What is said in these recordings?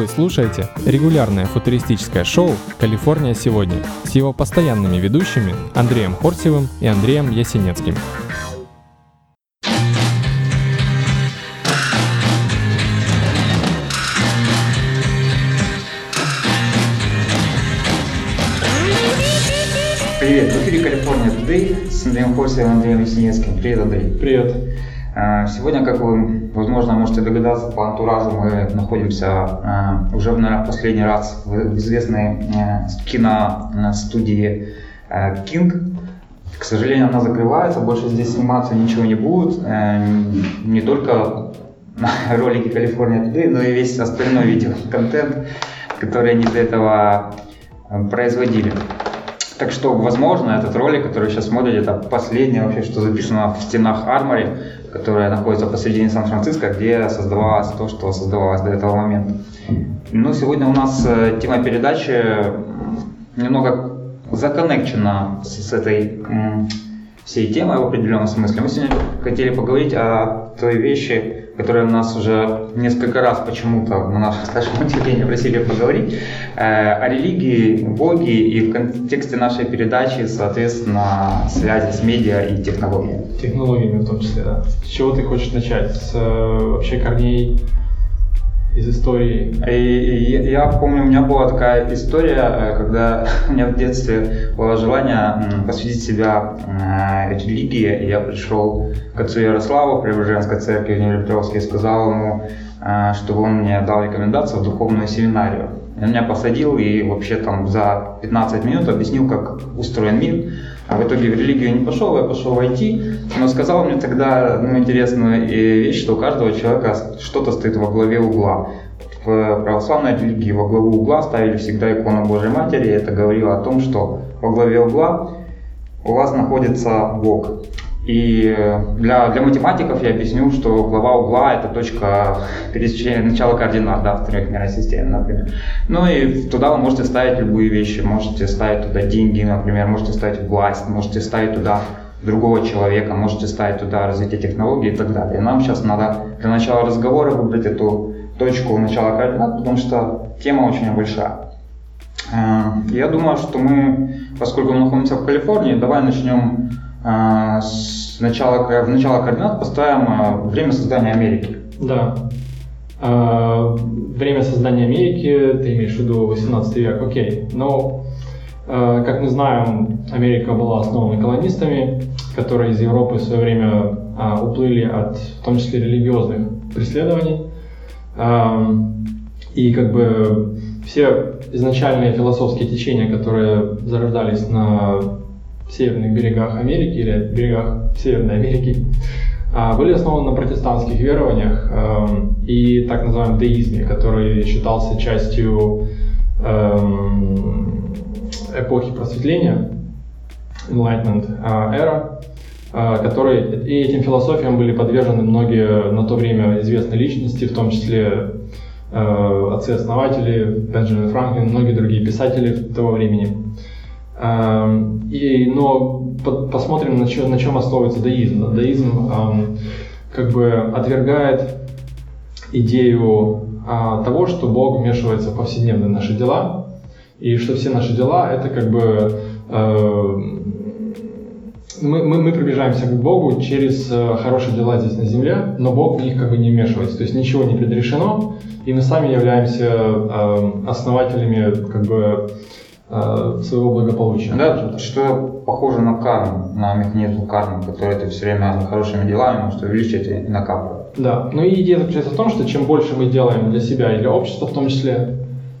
Вы слушаете регулярное футуристическое шоу «Калифорния сегодня» с его постоянными ведущими Андреем Хорсевым и Андреем Ясенецким. Привет, в эфире Калифорния Today с Андреем Хорсевым и Андреем Ясенецким. Привет, Андрей. Привет. Сегодня, как вы, возможно, можете догадаться по антуражу, мы находимся а, уже, наверное, последний раз в известной э, киностудии э, King. К сожалению, она закрывается, больше здесь сниматься ничего не будет. Э, Не только ролики Калифорния Today, но и весь остальной видеоконтент, который они до этого э, производили. Так что, возможно, этот ролик, который вы сейчас смотрите, это последнее вообще, что записано в стенах Армори, которая находится посредине Сан-Франциско, где создавалось то, что создавалось до этого момента. Ну, сегодня у нас э, тема передачи немного законнекчена с, этой всей темой в определенном смысле. Мы сегодня хотели поговорить о той вещи, которая нас уже несколько раз почему-то на наше с нашим удивление просили поговорить, э, о религии, Боге и в контексте нашей передачи, соответственно, связи с медиа и технологиями. Технологиями в том числе, да. С чего ты хочешь начать? С э, вообще корней из истории? И я- я помню, у меня была такая история, э, когда у меня в детстве было желание посвятить себя э, религии, и я пришел к отцу Ярославу в Преображенской церкви в и сказал ему, э, чтобы он мне дал рекомендацию в духовную семинарию. Он меня посадил и вообще там за 15 минут объяснил, как устроен мир. А в итоге в религию не пошел, я пошел в IT, но сказал мне тогда ну, интересную вещь, что у каждого человека что-то стоит во главе угла. В православной религии во главу угла ставили всегда икону Божьей Матери, и это говорило о том, что во главе угла у вас находится Бог. И для, для математиков я объясню, что глава угла это точка пересечения начала координат да, в трехмерной системе, например. Ну и туда вы можете ставить любые вещи. Можете ставить туда деньги, например, можете ставить власть, можете ставить туда другого человека, можете ставить туда развитие технологий и так далее. Нам сейчас надо для начала разговора выбрать эту точку начала координат, потому что тема очень большая. Э, Я думаю, что мы, поскольку мы находимся в Калифорнии, давай начнем э, с начала, ко- в начало координат поставим э, время создания Америки. Да. Э, время создания Америки, ты имеешь в виду 18 век, окей. Но, э, как мы знаем, Америка была основана колонистами, которые из Европы в свое время а, уплыли от, в том числе, религиозных преследований. И как бы все изначальные философские течения, которые зарождались на северных берегах Америки или берегах Северной Америки, а, были основаны на протестантских верованиях эм, и так называемом деизме, который считался частью эм, эпохи просветления, Enlightenment а, era, а, который, и этим философиям были подвержены многие на то время известные личности, в том числе э, отцы-основатели, Бенджамин Франклин, многие другие писатели того времени. Эм, И, но по- посмотрим, на, чё- на чем основывается даизм. Даизм эм, как бы отвергает идею а, того, что Бог вмешивается в повседневные наши дела, и что все наши дела это как бы э, мы, мы, мы приближаемся к Богу через э, хорошие дела здесь на земле, но Бог в них как бы не вмешивается, то есть ничего не предрешено, и мы сами являемся э, основателями как бы своего благополучия. Да, что похоже на карму, на механизм кармы, который ты все время хорошими делами можешь увеличить и накапливать. Да, ну и идея заключается в том, что чем больше мы делаем для себя и для общества в том числе,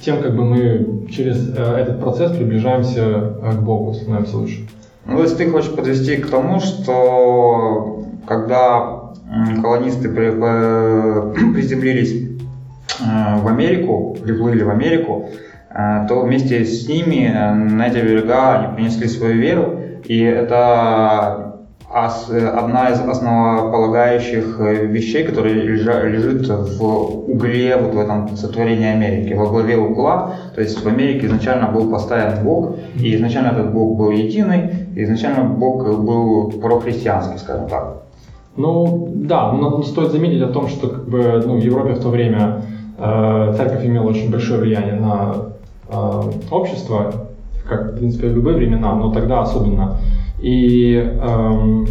тем как бы мы через э, этот процесс приближаемся э, к Богу, становимся лучше. Ну, то есть ты хочешь подвести к тому, что когда колонисты приземлились э, в Америку, приплыли в Америку, э, то вместе с ними э, на эти берега они принесли свою веру, и это одна из основополагающих э, вещей, которая лежит в угле вот в этом сотворении Америки, во главе угла. То есть в Америке изначально был поставлен Бог, и изначально этот Бог был единый, и изначально Бог был прохристианский, скажем так. Ну да, но стоит заметить о том, что как бы, ну, в Европе в то время э, церковь имела очень большое влияние на общество, как, в принципе, в любые времена, но тогда особенно. И эм,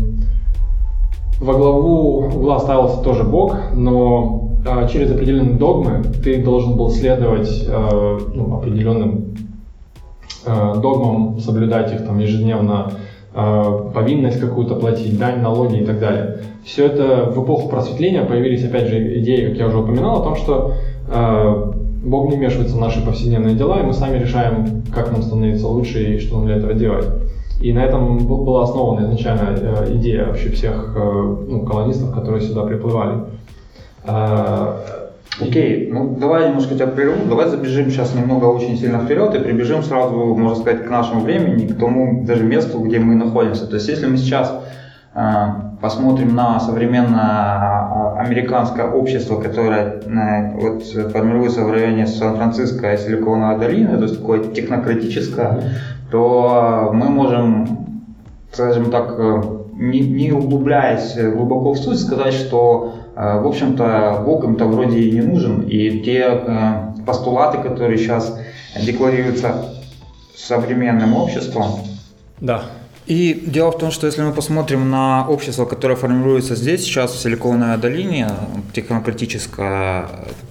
во главу угла ставился тоже Бог, но э, через определенные догмы ты должен был следовать э, ну, определенным э, догмам, соблюдать их там ежедневно, э, повинность какую-то платить, дань, налоги и так далее. Все это в эпоху просветления появились, опять же, идеи, как я уже упоминал, о том, что э, Бог не вмешивается в наши повседневные дела, и мы сами решаем, как нам становиться лучше и что нам для этого делать. И на этом была основана изначально э, идея вообще всех э, ну, колонистов, которые сюда приплывали. А, Окей, okay. ну давай немножко тебя прерву, давай забежим сейчас немного очень сильно вперед и прибежим сразу, можно сказать, к нашему времени, к тому даже месту, где мы находимся. То есть если мы сейчас э, посмотрим на современное а, американское общество, которое э, вот, формируется в районе Сан-Франциско и Силиконовой долины, то есть такое технократическое, то мы можем, скажем так, э, не, не углубляясь глубоко в суть, сказать, что, э, в общем-то, Бог им-то вроде и не нужен, и те постулаты, которые сейчас декларируются современным обществом. Да. И дело в том, что если мы посмотрим на общество, которое формируется здесь, сейчас в Силиконовой долине, технократическое,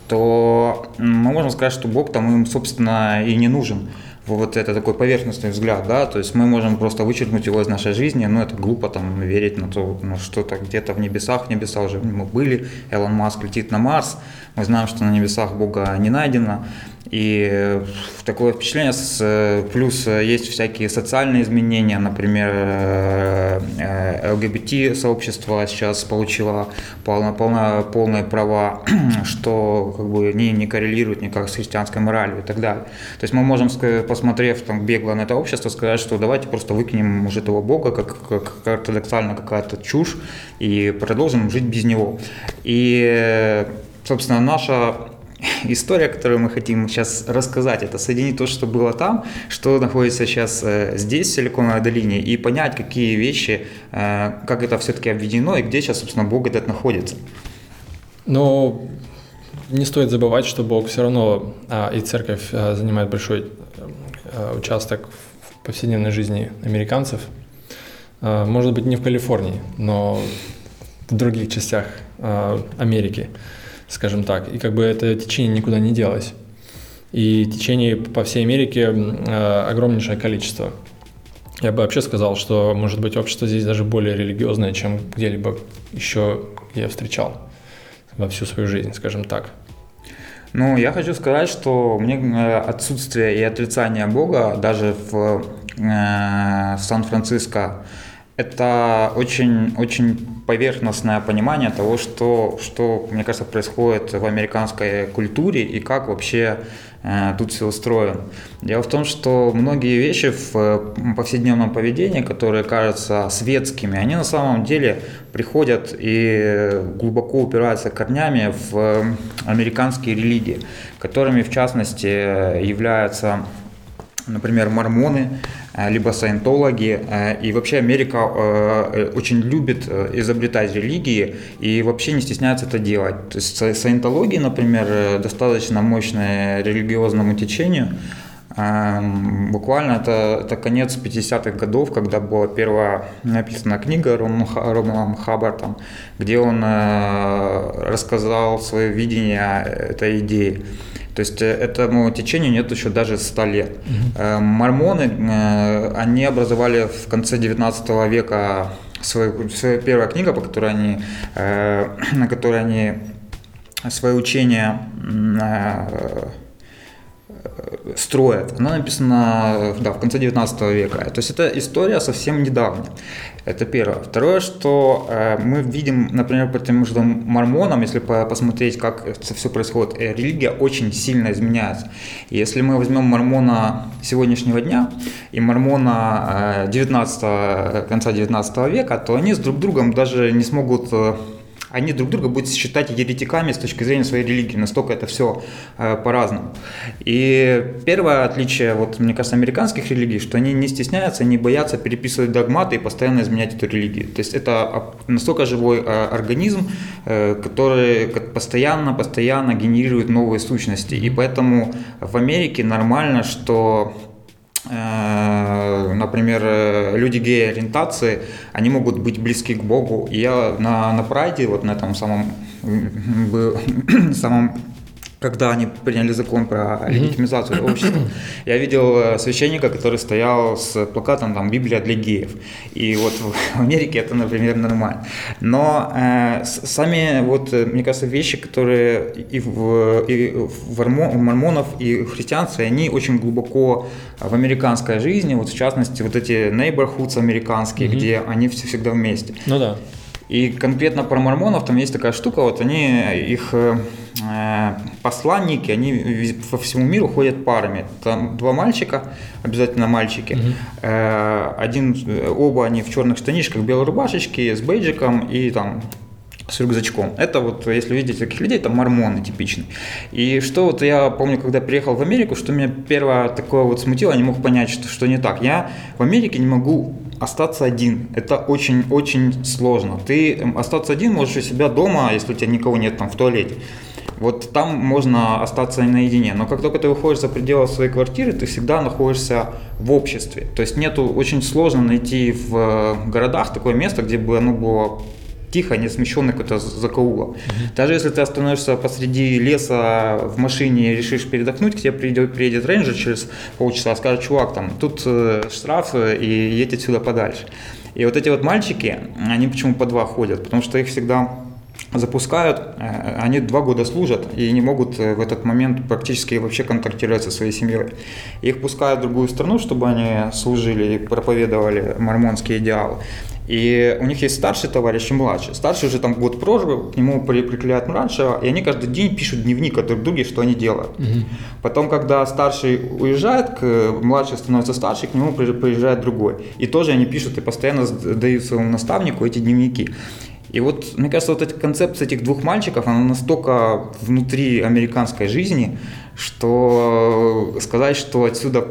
то мы можем сказать, что Бог там им, собственно, и не нужен. Вот это такой поверхностный взгляд, да, то есть мы можем просто вычеркнуть его из нашей жизни, но это глупо там верить на то, ну, что-то где-то в небесах, небеса уже мы были, Элон Маск летит на Марс, мы знаем, что на небесах Бога не найдено, и такое впечатление, с, плюс есть всякие социальные изменения, например, э, э, ЛГБТ-сообщество сейчас получило полно, полно, полные права, что как бы не, не коррелирует никак с христианской моралью и так далее. То есть мы можем, посмотрев там, бегло на это общество, сказать, что давайте просто выкинем уже этого Бога, как, как ортодоксально какая-то чушь, и продолжим жить без него. И, собственно, наша история, которую мы хотим сейчас рассказать, это соединить то, что было там, что находится сейчас э, здесь, в Силиконовой долине, и понять, какие вещи, э, как это все-таки обведено, и где сейчас, собственно, Бог этот находится. Но не стоит забывать, что Бог все равно а, и церковь а, занимает большой участок в повседневной жизни американцев. Может быть, не в Калифорнии, но в других частях Америки скажем так. И как бы это течение никуда не делось. И течений по всей Америке э, огромнейшее количество. Я бы вообще сказал, что, может быть, общество здесь даже более религиозное, чем где-либо еще я встречал во всю свою жизнь, скажем так. Ну, я хочу сказать, что мне э, отсутствие и отрицание Бога даже в э, Сан-Франциско это очень, очень поверхностное понимание того, что, что, мне кажется, происходит в американской культуре и как вообще э, тут все устроено. Дело в том, что многие вещи в э, повседневном поведении, которые кажутся светскими, они на самом деле приходят и глубоко упираются корнями в американские религии, которыми, в частности, являются например, мормоны, э, либо саентологи. Э, и вообще Америка э, очень любит изобретать религии и вообще не стесняется это делать. То есть саентология, например, достаточно мощная религиозному течению. Буквально это, это конец 50-х годов, когда была первая написана книга Романом Хаббартом, где он рассказал свое видение этой идеи. То есть э, этому течению нет еще даже 100 лет. Угу. Мормоны, э, они образовали в конце 19 века свою, свою первая книга, по которой они, на которой они свое учение строят. Она написана да, в конце 19 века. То есть это история совсем недавняя. Это первое. Второе, что э, мы видим, например, по тем же мормонам, если посмотреть, как это все происходит, э, религия очень сильно изменяется. если мы возьмем мормона сегодняшнего дня и мормона э, 19, конца 19 века, то они с друг другом даже не смогут они друг друга будут считать еретиками с точки зрения своей религии, настолько это все э, по-разному. И первое отличие, вот, мне кажется, американских религий, что они не стесняются, не боятся переписывать догматы и постоянно изменять эту религию. То есть это настолько живой э, организм, э, который постоянно, постоянно генерирует новые сущности. И поэтому в Америке нормально, что например, э, люди гей-ориентации, они могут быть близки к Богу. И я на, на прайде, вот на этом самом, самом когда они приняли закон про легитимизацию общества, я видел э, священника, который стоял с плакатом там «Библия для геев». И вот в Америке это, например, нормально. Но э, сами, вот, э, мне кажется, вещи, которые и в, и в мормонов, и в христианстве, они очень глубоко в американской жизни, вот в частности, вот эти neighborhoods американские, mm-hmm. где они все всегда вместе. Ну да. И конкретно про мормонов там есть такая штука, вот они, их э, посланники, они по всему миру ходят парами. Там два мальчика, обязательно мальчики. Угу. Один, оба они в черных штанишках, белой рубашечке, с бейджиком и там с рюкзачком. Это вот, если видеть таких людей, это мормоны типичные. И что вот я помню, когда приехал в Америку, что меня первое такое вот смутило, я не мог понять, что, что не так. Я в Америке не могу остаться один. Это очень-очень сложно. Ты остаться один можешь у себя дома, если у тебя никого нет там в туалете. Вот там можно остаться наедине. Но как только ты выходишь за пределы своей квартиры, ты всегда находишься в обществе. То есть нету очень сложно найти в э, городах такое место, где бы оно было тихо, не смещенный какой-то закоулок. Mm-hmm. Даже если ты остановишься посреди леса в машине и решишь передохнуть, к тебе придет, приедет рейнджер через полчаса, скажет, чувак, там, тут э, штраф и едь отсюда подальше. И вот эти вот мальчики, они почему по два ходят? Потому что их всегда запускают, э, они два года служат и не могут э, в этот момент практически вообще контактировать со своей семьей. Их пускают в другую страну, чтобы они служили и проповедовали мормонские идеалы. И у них есть старший товарищ и младший. Старший уже там год прожил, к нему приклеят младшего, и они каждый день пишут дневник о друг друге, что они делают. Угу. Потом, когда старший уезжает, к, младший становится старше, к нему приезжает другой. И тоже они пишут и постоянно дают своему наставнику эти дневники. И вот, мне кажется, вот эта концепция этих двух мальчиков, она настолько внутри американской жизни, что сказать, что отсюда,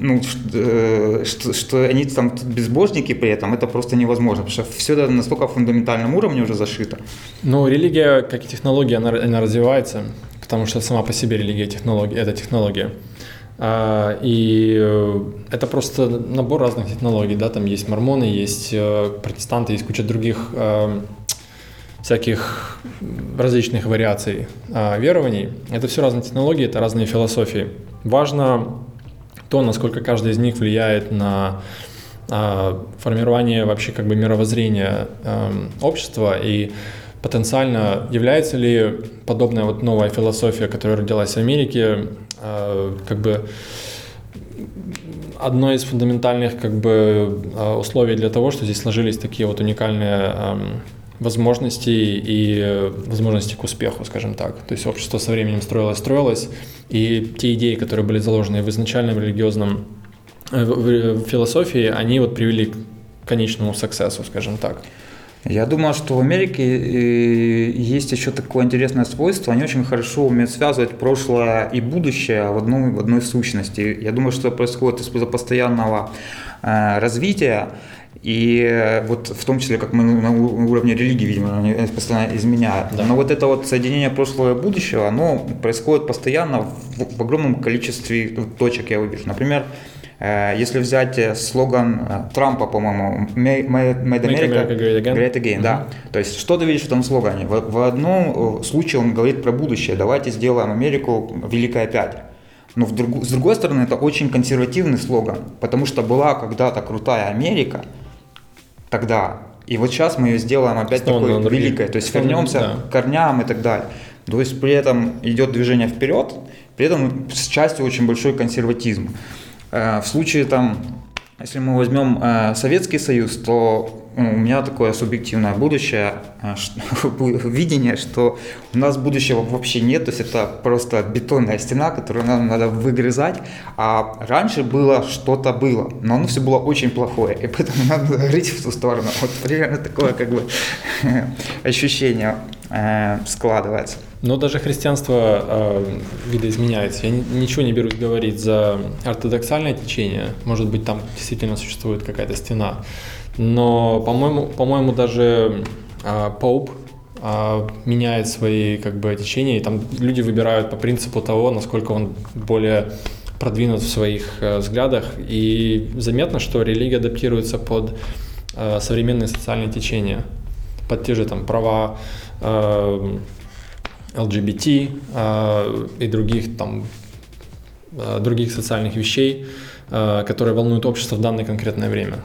ну, э, что, что они там безбожники при этом, это просто невозможно, потому что все это настолько фундаментальном уровне уже зашито. Ну, религия, как и технология, она, она развивается, потому что сама по себе религия технология, это технология. А, и э, это просто набор разных технологий, да, там есть мормоны, есть э, протестанты, есть куча других э, всяких различных вариаций верований. Это все разные технологии, это разные философии. Важно то, насколько каждый из них влияет на формирование вообще как бы мировоззрения общества и потенциально является ли подобная вот новая философия, которая родилась в Америке, как бы одно из фундаментальных как бы э, условий для того, что здесь сложились такие вот уникальные эм, возможности и возможности к успеху, скажем так. То есть общество со временем строилось, строилось, и те идеи, которые были заложены в изначальном религиозном э, в философии, они вот привели к конечному саксессу, скажем так. Я думаю, что в Америке э, есть еще такое интересное свойство. Они очень хорошо умеют связывать прошлое и будущее в одной, в одной сущности. Я думаю, что это происходит из-за постоянного э, развития. И вот в том числе, как мы на уровне религии, видимо, они постоянно изменяют. Да. Но вот это вот соединение прошлого и будущего, оно происходит постоянно в, в огромном количестве точек, я увижу. Например, Э, если взять э, слоган э, Трампа, по-моему, Made America, Great Again, great again mm-hmm. да. То есть, что ты видишь в этом слогане? В, в одном случае он говорит про будущее. Давайте сделаем Америку великой опять. Но в друг, с другой стороны, это очень консервативный слоган, потому что была когда-то крутая Америка, тогда, и вот сейчас мы ее сделаем опять Снова такой великой, то есть вернемся да. к корням и так далее. То есть при этом идет движение вперед, при этом с частью очень большой консерватизм. Э, в случае там, если мы возьмем э, Советский Союз, то ну, у меня такое субъективное будущее, э, видение, что у нас будущего вообще нет, то есть это просто бетонная стена, которую нам надо выгрызать, а раньше было что-то было, но оно все было очень плохое, и поэтому надо говорить в ту сторону. Вот примерно такое как бы ощущение складывается. Но даже христианство э, видоизменяется. Я ничего не берусь говорить за ортодоксальное течение. Может быть, там действительно существует какая-то стена. Но, по-моему, по-моему даже э, Поуп э, меняет свои как бы течения, и там люди выбирают по принципу того, насколько он более продвинут в своих э, взглядах. И заметно, что религия адаптируется под э, современные социальные течения, под те же там права э, LGBT э, и других там э, других социальных вещей, э, которые волнуют общество в данное конкретное время.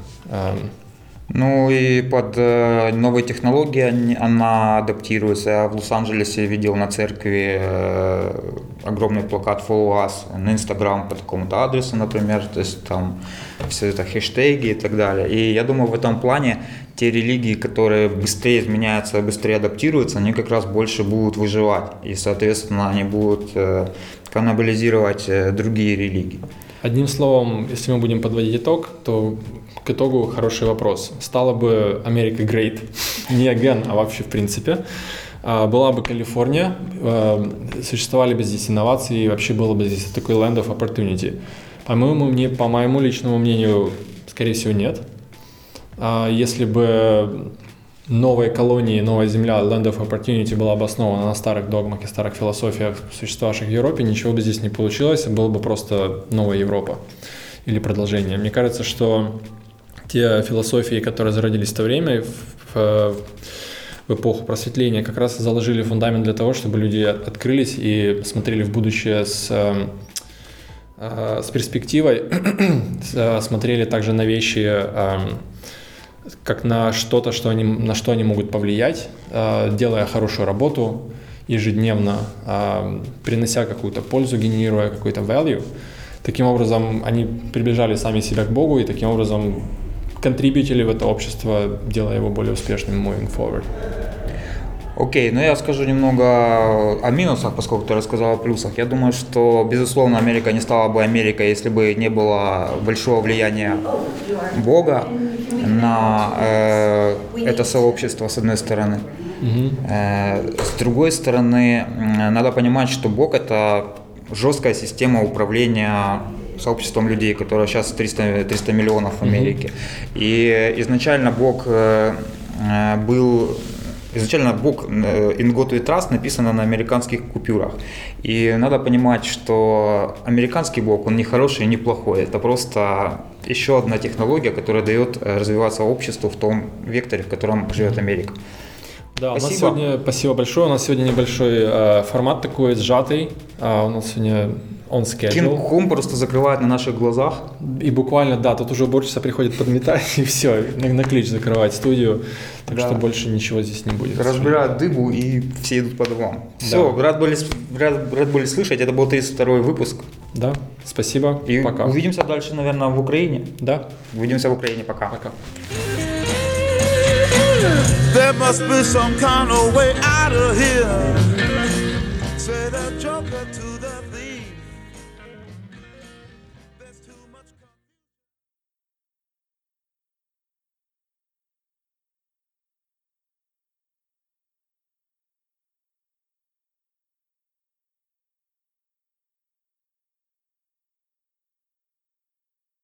Ну и под э, новые технологии она адаптируется. Я в Лос-Анджелесе видел на церкви э, огромный плакат Follow Us на Инстаграм по такому-то адресу, например. То есть там все это хэштеги и так далее. И я думаю, в этом плане те религии, которые быстрее изменяются, быстрее адаптируются, они как раз больше будут выживать. И, соответственно, они будут э, каннибализировать э, другие религии. Одним словом, если мы будем подводить итог, то к итогу хороший вопрос. Стала бы Америка great, не again, а вообще в принципе. А, была бы Калифорния, а, существовали бы здесь инновации, и вообще было бы здесь такой land of opportunity. По моему, мне, по моему личному мнению, скорее всего, нет. А если бы новой колонии, новая земля, Land of Opportunity была бы основана на старых догмах и старых философиях, существовавших в Европе, ничего бы здесь не получилось, было бы просто новая Европа или продолжение. Мне кажется, что те философии, которые зародились в то время, в, в эпоху просветления, как раз заложили фундамент для того, чтобы люди открылись и смотрели в будущее с, э, с перспективой, смотрели также на вещи эм, как на что-то, что они, на что они могут повлиять, э, делая хорошую работу ежедневно, э, принося какую-то пользу, генерируя какой-то value. Таким образом, они приближали сами себя к Богу и таким образом контрибьютили в это общество, делая его более успешным moving forward. Окей, okay, ну я скажу немного о минусах, поскольку ты рассказал о плюсах. Я думаю, что, безусловно, Америка не стала бы Америкой, если бы не было большого влияния Бога на э, это сообщество, с одной стороны. Mm-hmm. Э, с другой стороны, надо понимать, что Бог – это жесткая система управления сообществом людей, которое сейчас 300, 300 миллионов в Америке. Mm-hmm. И изначально Бог э, э, был Изначально Бог In God We Trust написано на американских купюрах. И надо понимать, что американский Бог, он не хороший и не плохой. Это просто еще одна технология, которая дает э, развиваться обществу в том векторе, в котором живет Америка. Да, спасибо. у нас сегодня, спасибо большое. У нас сегодня небольшой э, формат такой сжатый. А у нас сегодня on schedule. Кинг просто закрывает на наших глазах. И буквально, да, тут уже уборщица приходит подметать, и все, на, на ключ закрывать студию. Так да. что больше ничего здесь не будет. Разбирают дыбу, и все идут по домам. Все, да. рад, были, рад, рад были слышать. Это был 32 выпуск. Да, спасибо. И пока. Увидимся дальше, наверное, в Украине. Да. Увидимся в Украине. Пока. Пока. There must be some kind of way out of here.